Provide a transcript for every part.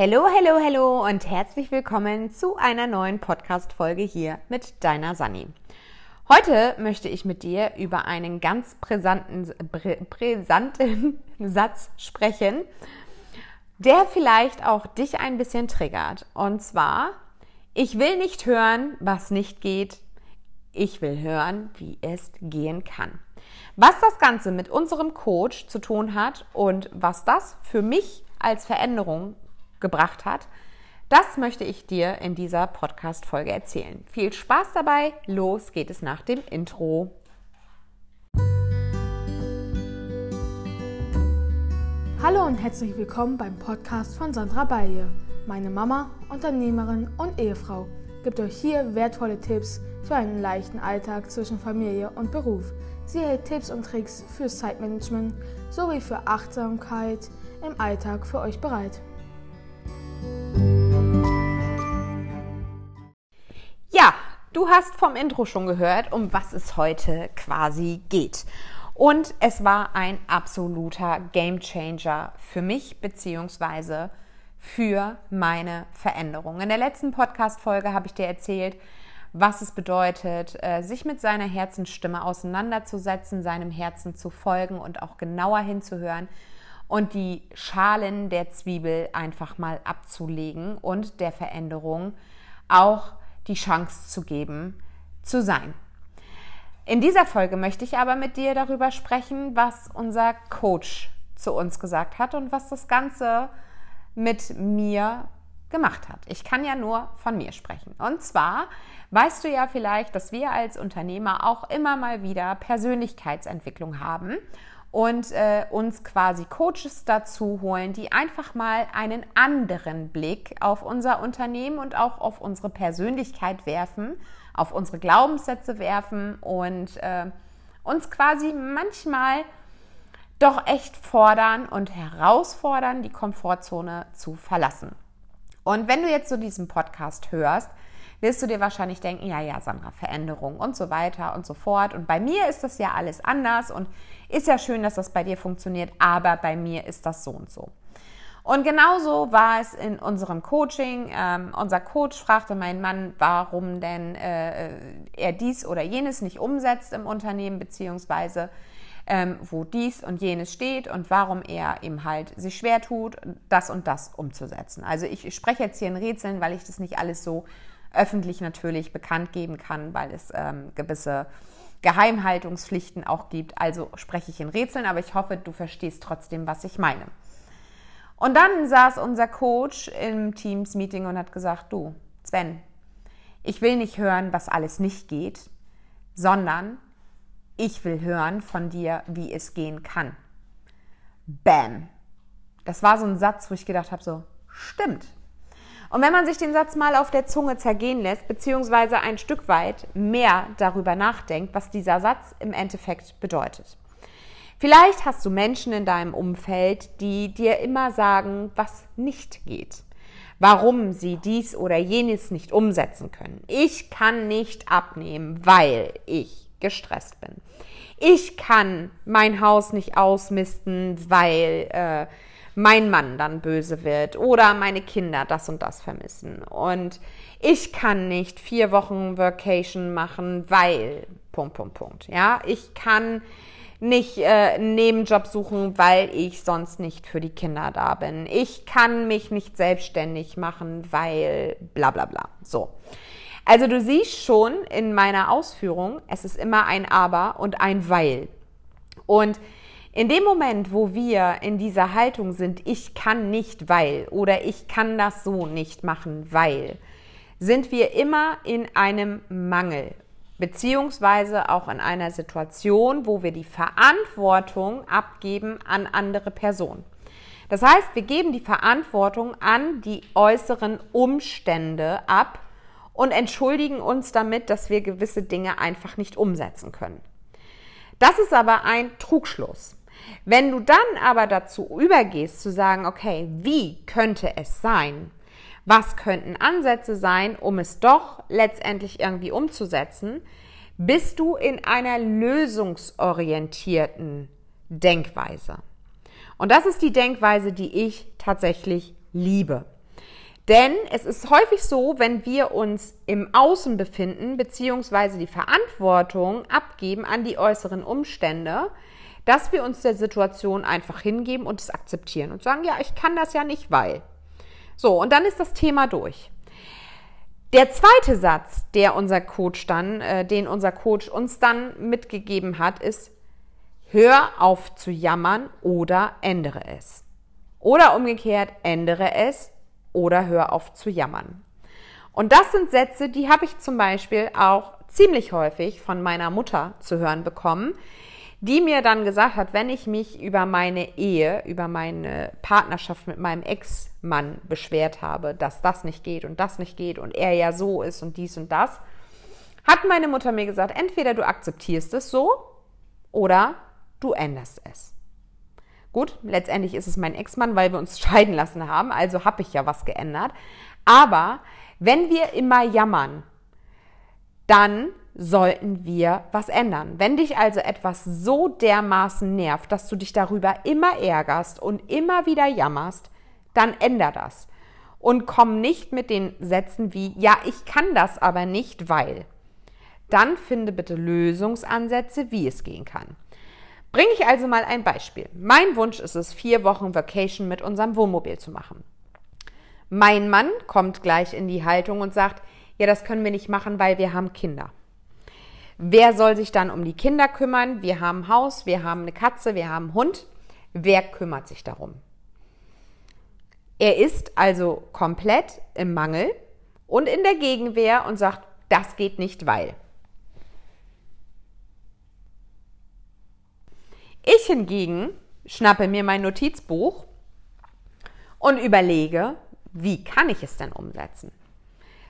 Hallo, hallo, hallo und herzlich willkommen zu einer neuen Podcast-Folge hier mit deiner Sani. Heute möchte ich mit dir über einen ganz brisanten, brisanten Satz sprechen, der vielleicht auch dich ein bisschen triggert. Und zwar, ich will nicht hören, was nicht geht. Ich will hören, wie es gehen kann. Was das Ganze mit unserem Coach zu tun hat und was das für mich als Veränderung gebracht hat, das möchte ich dir in dieser Podcast-Folge erzählen. Viel Spaß dabei. Los geht es nach dem Intro. Hallo und herzlich willkommen beim Podcast von Sandra Baye. Meine Mama, Unternehmerin und Ehefrau gibt euch hier wertvolle Tipps für einen leichten Alltag zwischen Familie und Beruf. Sie hält Tipps und Tricks für Zeitmanagement sowie für Achtsamkeit im Alltag für euch bereit. Du hast vom Intro schon gehört, um was es heute quasi geht. Und es war ein absoluter Gamechanger für mich beziehungsweise für meine Veränderung. In der letzten Podcast-Folge habe ich dir erzählt, was es bedeutet, äh, sich mit seiner Herzensstimme auseinanderzusetzen, seinem Herzen zu folgen und auch genauer hinzuhören und die Schalen der Zwiebel einfach mal abzulegen und der Veränderung auch die Chance zu geben, zu sein. In dieser Folge möchte ich aber mit dir darüber sprechen, was unser Coach zu uns gesagt hat und was das Ganze mit mir gemacht hat. Ich kann ja nur von mir sprechen. Und zwar weißt du ja vielleicht, dass wir als Unternehmer auch immer mal wieder Persönlichkeitsentwicklung haben und äh, uns quasi Coaches dazu holen, die einfach mal einen anderen Blick auf unser Unternehmen und auch auf unsere Persönlichkeit werfen, auf unsere Glaubenssätze werfen und äh, uns quasi manchmal doch echt fordern und herausfordern, die Komfortzone zu verlassen. Und wenn du jetzt so diesen Podcast hörst, wirst du dir wahrscheinlich denken, ja, ja, Sandra, Veränderung und so weiter und so fort. Und bei mir ist das ja alles anders und ist ja schön, dass das bei dir funktioniert, aber bei mir ist das so und so. Und genauso war es in unserem Coaching. Ähm, unser Coach fragte meinen Mann, warum denn äh, er dies oder jenes nicht umsetzt im Unternehmen, beziehungsweise ähm, wo dies und jenes steht und warum er ihm halt sich schwer tut, das und das umzusetzen. Also ich, ich spreche jetzt hier in Rätseln, weil ich das nicht alles so öffentlich natürlich bekannt geben kann, weil es ähm, gewisse Geheimhaltungspflichten auch gibt. Also spreche ich in Rätseln, aber ich hoffe, du verstehst trotzdem, was ich meine. Und dann saß unser Coach im Teams-Meeting und hat gesagt, du, Sven, ich will nicht hören, was alles nicht geht, sondern ich will hören von dir, wie es gehen kann. Bam. Das war so ein Satz, wo ich gedacht habe, so, stimmt, und wenn man sich den Satz mal auf der Zunge zergehen lässt, beziehungsweise ein Stück weit mehr darüber nachdenkt, was dieser Satz im Endeffekt bedeutet. Vielleicht hast du Menschen in deinem Umfeld, die dir immer sagen, was nicht geht. Warum sie dies oder jenes nicht umsetzen können. Ich kann nicht abnehmen, weil ich gestresst bin. Ich kann mein Haus nicht ausmisten, weil äh, mein Mann dann böse wird oder meine Kinder das und das vermissen. Und ich kann nicht vier Wochen Vacation machen, weil Punkt, Punkt, Punkt. Ja, ich kann nicht äh, einen Nebenjob suchen, weil ich sonst nicht für die Kinder da bin. Ich kann mich nicht selbstständig machen, weil bla bla bla. So. Also du siehst schon in meiner Ausführung, es ist immer ein Aber und ein Weil. Und in dem Moment, wo wir in dieser Haltung sind, ich kann nicht, weil oder ich kann das so nicht machen, weil, sind wir immer in einem Mangel, beziehungsweise auch in einer Situation, wo wir die Verantwortung abgeben an andere Personen. Das heißt, wir geben die Verantwortung an die äußeren Umstände ab und entschuldigen uns damit, dass wir gewisse Dinge einfach nicht umsetzen können. Das ist aber ein Trugschluss. Wenn du dann aber dazu übergehst zu sagen, okay, wie könnte es sein? Was könnten Ansätze sein, um es doch letztendlich irgendwie umzusetzen? Bist du in einer lösungsorientierten Denkweise. Und das ist die Denkweise, die ich tatsächlich liebe. Denn es ist häufig so, wenn wir uns im Außen befinden, beziehungsweise die Verantwortung abgeben an die äußeren Umstände, dass wir uns der Situation einfach hingeben und es akzeptieren und sagen, ja, ich kann das ja nicht, weil. So, und dann ist das Thema durch. Der zweite Satz, der unser Coach dann, äh, den unser Coach uns dann mitgegeben hat, ist, hör auf zu jammern oder ändere es. Oder umgekehrt, ändere es oder hör auf zu jammern. Und das sind Sätze, die habe ich zum Beispiel auch ziemlich häufig von meiner Mutter zu hören bekommen, die mir dann gesagt hat, wenn ich mich über meine Ehe, über meine Partnerschaft mit meinem Ex-Mann beschwert habe, dass das nicht geht und das nicht geht und er ja so ist und dies und das, hat meine Mutter mir gesagt, entweder du akzeptierst es so oder du änderst es. Gut, letztendlich ist es mein Ex-Mann, weil wir uns scheiden lassen haben, also habe ich ja was geändert. Aber wenn wir immer jammern, dann sollten wir was ändern. Wenn dich also etwas so dermaßen nervt, dass du dich darüber immer ärgerst und immer wieder jammerst, dann änder das. Und komm nicht mit den Sätzen wie, ja, ich kann das aber nicht, weil. Dann finde bitte Lösungsansätze, wie es gehen kann. Bringe ich also mal ein Beispiel. Mein Wunsch ist es, vier Wochen Vacation mit unserem Wohnmobil zu machen. Mein Mann kommt gleich in die Haltung und sagt, ja, das können wir nicht machen, weil wir haben Kinder. Wer soll sich dann um die Kinder kümmern? Wir haben ein Haus, wir haben eine Katze, wir haben einen Hund. Wer kümmert sich darum? Er ist also komplett im Mangel und in der Gegenwehr und sagt, das geht nicht, weil. Ich hingegen schnappe mir mein Notizbuch und überlege, wie kann ich es denn umsetzen?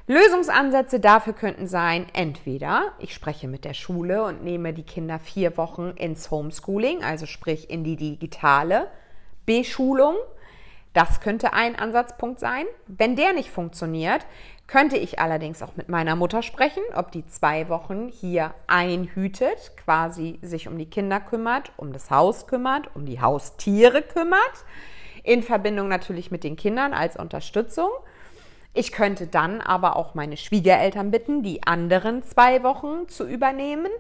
Lösungsansätze dafür könnten sein, entweder ich spreche mit der Schule und nehme die Kinder vier Wochen ins Homeschooling, also sprich in die digitale Beschulung. Das könnte ein Ansatzpunkt sein. Wenn der nicht funktioniert, könnte ich allerdings auch mit meiner Mutter sprechen, ob die zwei Wochen hier einhütet, quasi sich um die Kinder kümmert, um das Haus kümmert, um die Haustiere kümmert, in Verbindung natürlich mit den Kindern als Unterstützung. Ich könnte dann aber auch meine Schwiegereltern bitten, die anderen zwei Wochen zu übernehmen.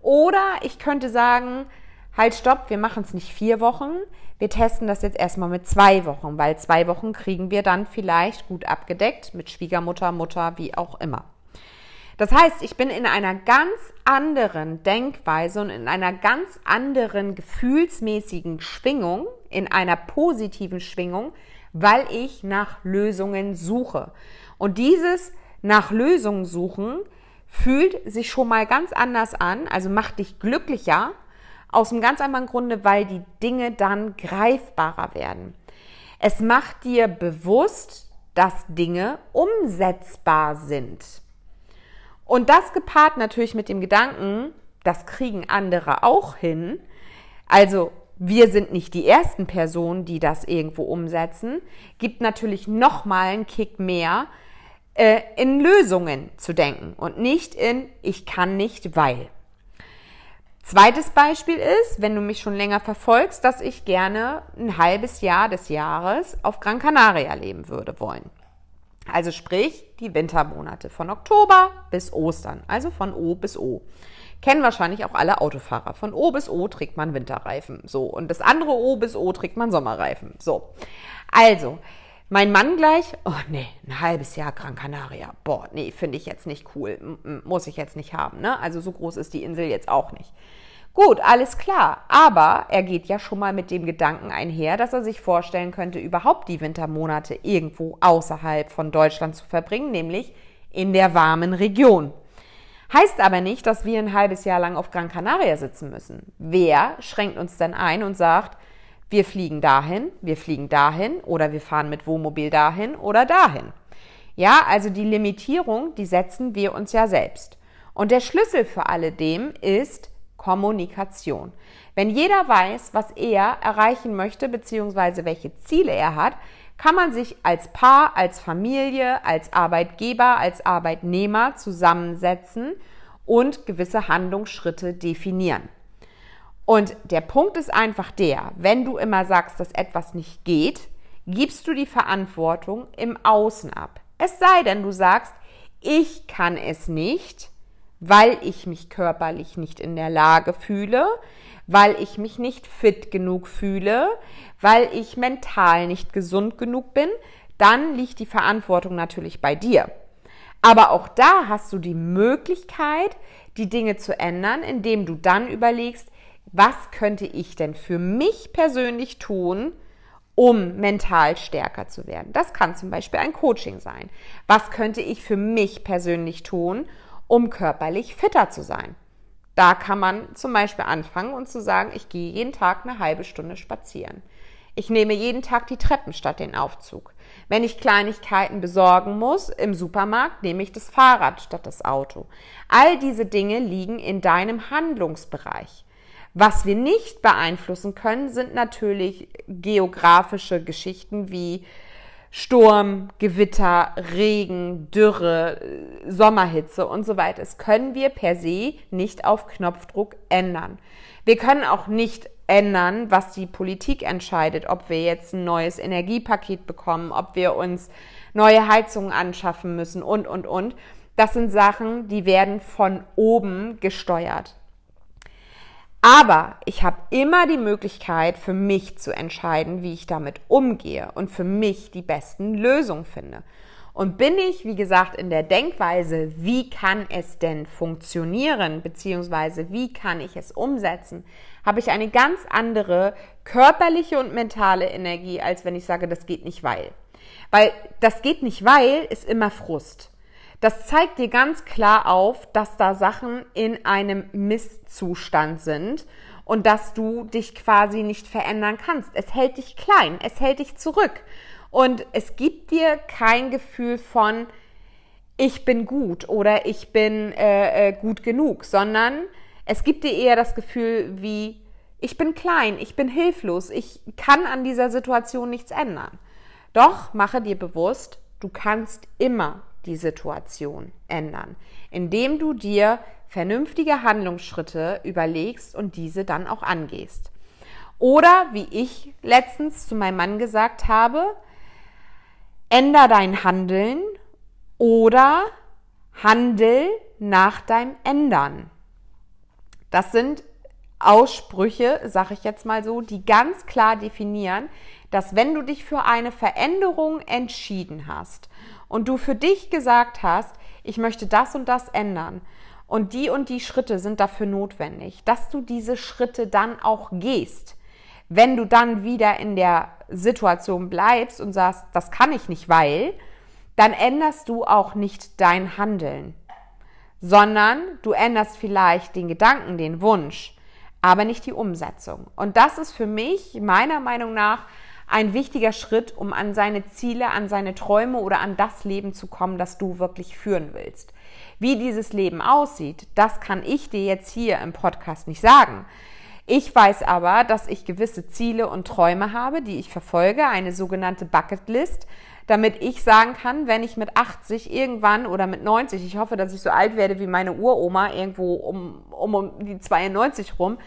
Oder ich könnte sagen, halt, stopp, wir machen es nicht vier Wochen. Wir testen das jetzt erstmal mit zwei Wochen, weil zwei Wochen kriegen wir dann vielleicht gut abgedeckt mit Schwiegermutter, Mutter, wie auch immer. Das heißt, ich bin in einer ganz anderen Denkweise und in einer ganz anderen gefühlsmäßigen Schwingung, in einer positiven Schwingung, weil ich nach Lösungen suche. Und dieses nach Lösungen suchen fühlt sich schon mal ganz anders an, also macht dich glücklicher, aus einem ganz anderen Grunde, weil die Dinge dann greifbarer werden. Es macht dir bewusst, dass Dinge umsetzbar sind. Und das gepaart natürlich mit dem Gedanken, das kriegen andere auch hin. Also wir sind nicht die ersten Personen, die das irgendwo umsetzen, gibt natürlich noch mal einen Kick mehr, äh, in Lösungen zu denken und nicht in ich kann nicht, weil. Zweites Beispiel ist, wenn du mich schon länger verfolgst, dass ich gerne ein halbes Jahr des Jahres auf Gran Canaria leben würde wollen. Also sprich die Wintermonate von Oktober bis Ostern, also von O bis O. Kennen wahrscheinlich auch alle Autofahrer. Von O bis O trägt man Winterreifen. So. Und das andere O bis O trägt man Sommerreifen. So. Also, mein Mann gleich, oh nee, ein halbes Jahr Gran Canaria. Boah, nee, finde ich jetzt nicht cool. M muss ich jetzt nicht haben. Ne? Also so groß ist die Insel jetzt auch nicht. Gut, alles klar. Aber er geht ja schon mal mit dem Gedanken einher, dass er sich vorstellen könnte, überhaupt die Wintermonate irgendwo außerhalb von Deutschland zu verbringen, nämlich in der warmen Region. Heißt aber nicht, dass wir ein halbes Jahr lang auf Gran Canaria sitzen müssen. Wer schränkt uns denn ein und sagt, wir fliegen dahin, wir fliegen dahin oder wir fahren mit Wohnmobil dahin oder dahin? Ja, also die Limitierung, die setzen wir uns ja selbst. Und der Schlüssel für alledem ist Kommunikation. Wenn jeder weiß, was er erreichen möchte bzw. welche Ziele er hat, kann man sich als Paar, als Familie, als Arbeitgeber, als Arbeitnehmer zusammensetzen und gewisse Handlungsschritte definieren. Und der Punkt ist einfach der, wenn du immer sagst, dass etwas nicht geht, gibst du die Verantwortung im Außen ab. Es sei denn, du sagst, ich kann es nicht, weil ich mich körperlich nicht in der Lage fühle, weil ich mich nicht fit genug fühle, weil ich mental nicht gesund genug bin, dann liegt die Verantwortung natürlich bei dir. Aber auch da hast du die Möglichkeit, die Dinge zu ändern, indem du dann überlegst, was könnte ich denn für mich persönlich tun, um mental stärker zu werden. Das kann zum Beispiel ein Coaching sein. Was könnte ich für mich persönlich tun, um körperlich fitter zu sein? Da kann man zum Beispiel anfangen und zu sagen, ich gehe jeden Tag eine halbe Stunde spazieren. Ich nehme jeden Tag die Treppen statt den Aufzug. Wenn ich Kleinigkeiten besorgen muss im Supermarkt, nehme ich das Fahrrad statt das Auto. All diese Dinge liegen in deinem Handlungsbereich. Was wir nicht beeinflussen können, sind natürlich geografische Geschichten wie Sturm, Gewitter, Regen, Dürre, Sommerhitze und so weiter. Das können wir per se nicht auf Knopfdruck ändern. Wir können auch nicht ändern, was die Politik entscheidet, ob wir jetzt ein neues Energiepaket bekommen, ob wir uns neue Heizungen anschaffen müssen und, und, und. Das sind Sachen, die werden von oben gesteuert. Aber ich habe immer die Möglichkeit, für mich zu entscheiden, wie ich damit umgehe und für mich die besten Lösungen finde. Und bin ich, wie gesagt, in der Denkweise, wie kann es denn funktionieren, beziehungsweise wie kann ich es umsetzen, habe ich eine ganz andere körperliche und mentale Energie, als wenn ich sage, das geht nicht weil. Weil das geht nicht weil ist immer Frust. Das zeigt dir ganz klar auf, dass da Sachen in einem Misszustand sind und dass du dich quasi nicht verändern kannst. Es hält dich klein, es hält dich zurück und es gibt dir kein Gefühl von ich bin gut oder ich bin äh, äh, gut genug, sondern es gibt dir eher das Gefühl wie ich bin klein, ich bin hilflos, ich kann an dieser Situation nichts ändern. Doch mache dir bewusst, du kannst immer die Situation ändern, indem du dir vernünftige Handlungsschritte überlegst und diese dann auch angehst. Oder wie ich letztens zu meinem Mann gesagt habe, änder dein Handeln oder handel nach deinem Ändern. Das sind Aussprüche, sage ich jetzt mal so, die ganz klar definieren, dass wenn du dich für eine Veränderung entschieden hast und du für dich gesagt hast, ich möchte das und das ändern und die und die Schritte sind dafür notwendig, dass du diese Schritte dann auch gehst. Wenn du dann wieder in der Situation bleibst und sagst, das kann ich nicht, weil, dann änderst du auch nicht dein Handeln, sondern du änderst vielleicht den Gedanken, den Wunsch, aber nicht die Umsetzung. Und das ist für mich meiner Meinung nach ein wichtiger Schritt, um an seine Ziele, an seine Träume oder an das Leben zu kommen, das du wirklich führen willst. Wie dieses Leben aussieht, das kann ich dir jetzt hier im Podcast nicht sagen. Ich weiß aber, dass ich gewisse Ziele und Träume habe, die ich verfolge, eine sogenannte Bucketlist, damit ich sagen kann, wenn ich mit 80 irgendwann oder mit 90, ich hoffe, dass ich so alt werde wie meine Uroma, irgendwo um, um, um die 92 rum,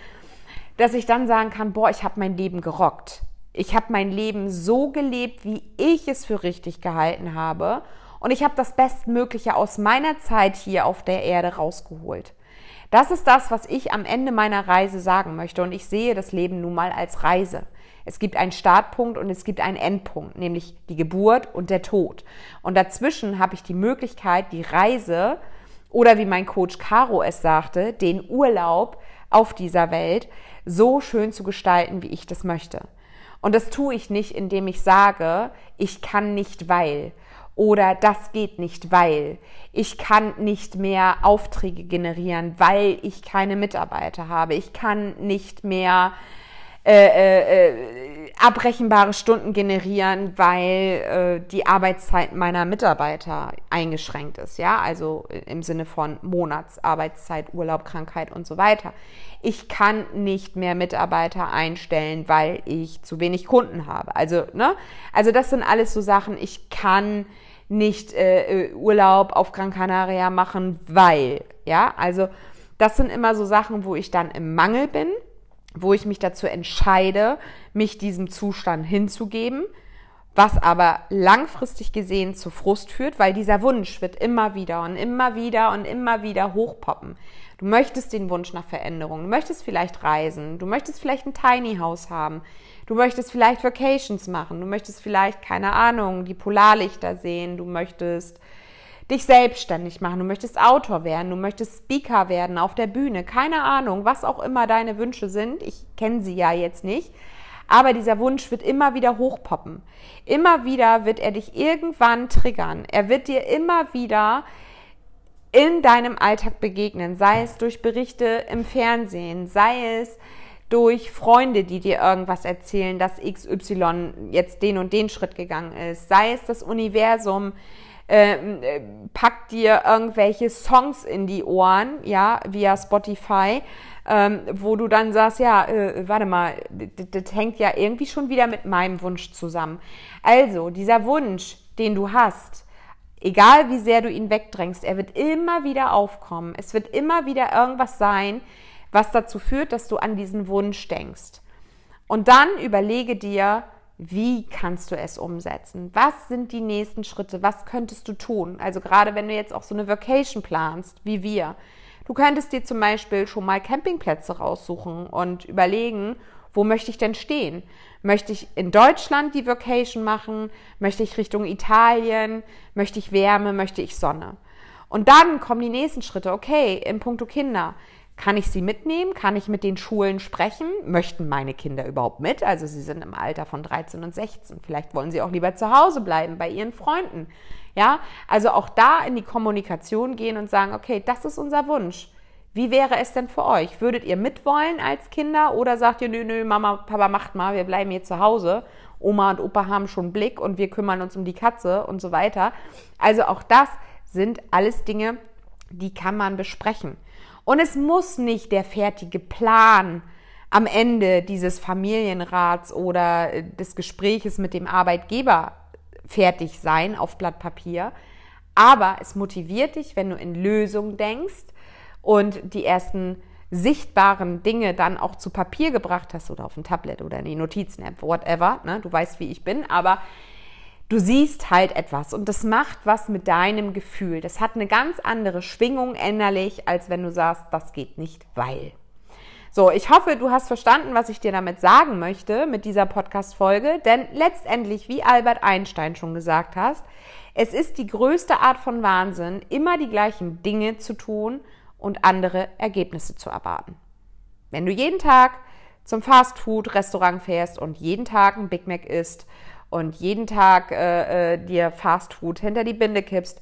dass ich dann sagen kann, boah, ich habe mein Leben gerockt. Ich habe mein Leben so gelebt, wie ich es für richtig gehalten habe. Und ich habe das Bestmögliche aus meiner Zeit hier auf der Erde rausgeholt. Das ist das, was ich am Ende meiner Reise sagen möchte. Und ich sehe das Leben nun mal als Reise. Es gibt einen Startpunkt und es gibt einen Endpunkt, nämlich die Geburt und der Tod. Und dazwischen habe ich die Möglichkeit, die Reise oder wie mein Coach Caro es sagte, den Urlaub auf dieser Welt so schön zu gestalten, wie ich das möchte. Und das tue ich nicht, indem ich sage, ich kann nicht, weil. Oder das geht nicht, weil. Ich kann nicht mehr Aufträge generieren, weil ich keine Mitarbeiter habe. Ich kann nicht mehr äh, äh, äh, abrechenbare Stunden generieren, weil äh, die Arbeitszeit meiner Mitarbeiter eingeschränkt ist, ja, also im Sinne von Monatsarbeitszeit, Urlaub, Krankheit und so weiter. Ich kann nicht mehr Mitarbeiter einstellen, weil ich zu wenig Kunden habe. Also, ne? Also das sind alles so Sachen, ich kann nicht äh, Urlaub auf Gran Canaria machen, weil, ja, also das sind immer so Sachen, wo ich dann im Mangel bin wo ich mich dazu entscheide, mich diesem Zustand hinzugeben, was aber langfristig gesehen zu Frust führt, weil dieser Wunsch wird immer wieder und immer wieder und immer wieder hochpoppen. Du möchtest den Wunsch nach Veränderung, du möchtest vielleicht reisen, du möchtest vielleicht ein Tiny House haben, du möchtest vielleicht Vacations machen, du möchtest vielleicht, keine Ahnung, die Polarlichter sehen, du möchtest dich selbstständig machen, du möchtest Autor werden, du möchtest Speaker werden auf der Bühne, keine Ahnung, was auch immer deine Wünsche sind. Ich kenne sie ja jetzt nicht. Aber dieser Wunsch wird immer wieder hochpoppen. Immer wieder wird er dich irgendwann triggern. Er wird dir immer wieder in deinem Alltag begegnen, sei es durch Berichte im Fernsehen, sei es durch Freunde, die dir irgendwas erzählen, dass XY jetzt den und den Schritt gegangen ist, sei es das Universum, äh, packt dir irgendwelche Songs in die Ohren, ja, via Spotify, ähm, wo du dann sagst, ja, äh, warte mal, das hängt ja irgendwie schon wieder mit meinem Wunsch zusammen. Also, dieser Wunsch, den du hast, egal wie sehr du ihn wegdrängst, er wird immer wieder aufkommen. Es wird immer wieder irgendwas sein, was dazu führt, dass du an diesen Wunsch denkst. Und dann überlege dir, wie kannst du es umsetzen? Was sind die nächsten Schritte? Was könntest du tun? Also gerade wenn du jetzt auch so eine Vacation planst, wie wir, Du könntest dir zum Beispiel schon mal Campingplätze raussuchen und überlegen, wo möchte ich denn stehen? Möchte ich in Deutschland die Vacation machen? Möchte ich Richtung Italien? Möchte ich Wärme? Möchte ich Sonne? Und dann kommen die nächsten Schritte. Okay, in puncto Kinder. Kann ich sie mitnehmen? Kann ich mit den Schulen sprechen? Möchten meine Kinder überhaupt mit? Also sie sind im Alter von 13 und 16. Vielleicht wollen sie auch lieber zu Hause bleiben bei ihren Freunden. Ja, also auch da in die Kommunikation gehen und sagen, okay, das ist unser Wunsch. Wie wäre es denn für euch? Würdet ihr mitwollen als Kinder oder sagt ihr, nö, nö, Mama, Papa macht mal, wir bleiben hier zu Hause. Oma und Opa haben schon Blick und wir kümmern uns um die Katze und so weiter. Also auch das sind alles Dinge, die kann man besprechen. Und es muss nicht der fertige Plan am Ende dieses Familienrats oder des Gespräches mit dem Arbeitgeber fertig sein auf Blatt Papier. Aber es motiviert dich, wenn du in Lösungen denkst und die ersten sichtbaren Dinge dann auch zu Papier gebracht hast oder auf ein Tablet oder in die Notizen-App, whatever. Ne? Du weißt, wie ich bin, aber du siehst halt etwas und das macht was mit deinem Gefühl. Das hat eine ganz andere Schwingung innerlich, als wenn du sagst, das geht nicht, weil. So, ich hoffe, du hast verstanden, was ich dir damit sagen möchte mit dieser Podcast-Folge, denn letztendlich, wie Albert Einstein schon gesagt hat, es ist die größte Art von Wahnsinn, immer die gleichen Dinge zu tun und andere Ergebnisse zu erwarten. Wenn du jeden Tag zum Fastfood-Restaurant fährst und jeden Tag ein Big Mac isst und jeden Tag äh, äh, dir Fastfood hinter die Binde kippst,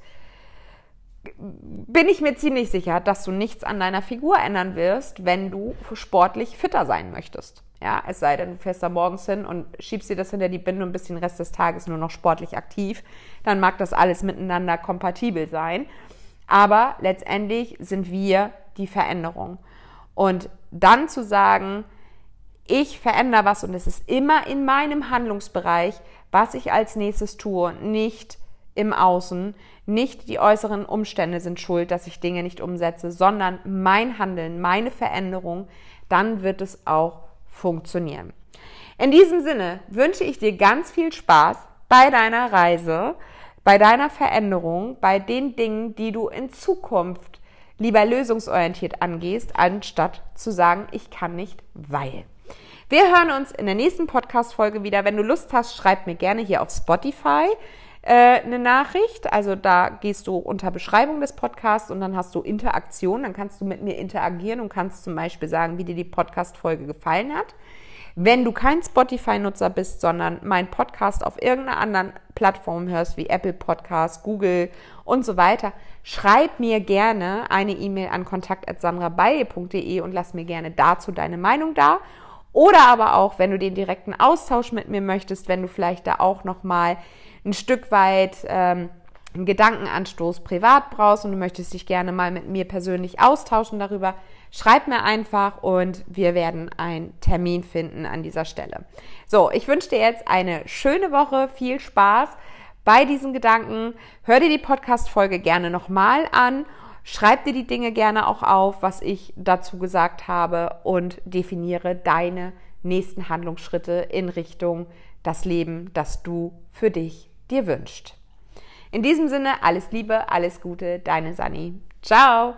bin ich mir ziemlich sicher, dass du nichts an deiner Figur ändern wirst, wenn du sportlich fitter sein möchtest. Ja, es sei denn, du fährst da morgens hin und schiebst dir das hinter die Binde und bist den Rest des Tages nur noch sportlich aktiv. Dann mag das alles miteinander kompatibel sein. Aber letztendlich sind wir die Veränderung. Und dann zu sagen, ich verändere was und es ist immer in meinem Handlungsbereich, was ich als nächstes tue, nicht im Außen. Nicht die äußeren Umstände sind schuld, dass ich Dinge nicht umsetze, sondern mein Handeln, meine Veränderung, dann wird es auch funktionieren. In diesem Sinne wünsche ich dir ganz viel Spaß bei deiner Reise, bei deiner Veränderung, bei den Dingen, die du in Zukunft lieber lösungsorientiert angehst, anstatt zu sagen, ich kann nicht, weil. Wir hören uns in der nächsten Podcast-Folge wieder. Wenn du Lust hast, schreib mir gerne hier auf Spotify äh, eine Nachricht. Also da gehst du unter Beschreibung des Podcasts und dann hast du Interaktion. Dann kannst du mit mir interagieren und kannst zum Beispiel sagen, wie dir die Podcast-Folge gefallen hat. Wenn du kein Spotify-Nutzer bist, sondern mein Podcast auf irgendeiner anderen Plattform hörst, wie Apple Podcast, Google und so weiter, schreib mir gerne eine E-Mail an kontakt.sandrabaye.de und lass mir gerne dazu deine Meinung da. Oder aber auch, wenn du den direkten Austausch mit mir möchtest, wenn du vielleicht da auch nochmal ein Stück weit ähm, einen Gedankenanstoß privat brauchst und du möchtest dich gerne mal mit mir persönlich austauschen darüber, schreib mir einfach und wir werden einen Termin finden an dieser Stelle. So, ich wünsche dir jetzt eine schöne Woche, viel Spaß bei diesen Gedanken. Hör dir die Podcast-Folge gerne nochmal an. Schreib dir die Dinge gerne auch auf, was ich dazu gesagt habe und definiere deine nächsten Handlungsschritte in Richtung das Leben, das du für dich dir wünschst. In diesem Sinne, alles Liebe, alles Gute, deine Sani. Ciao!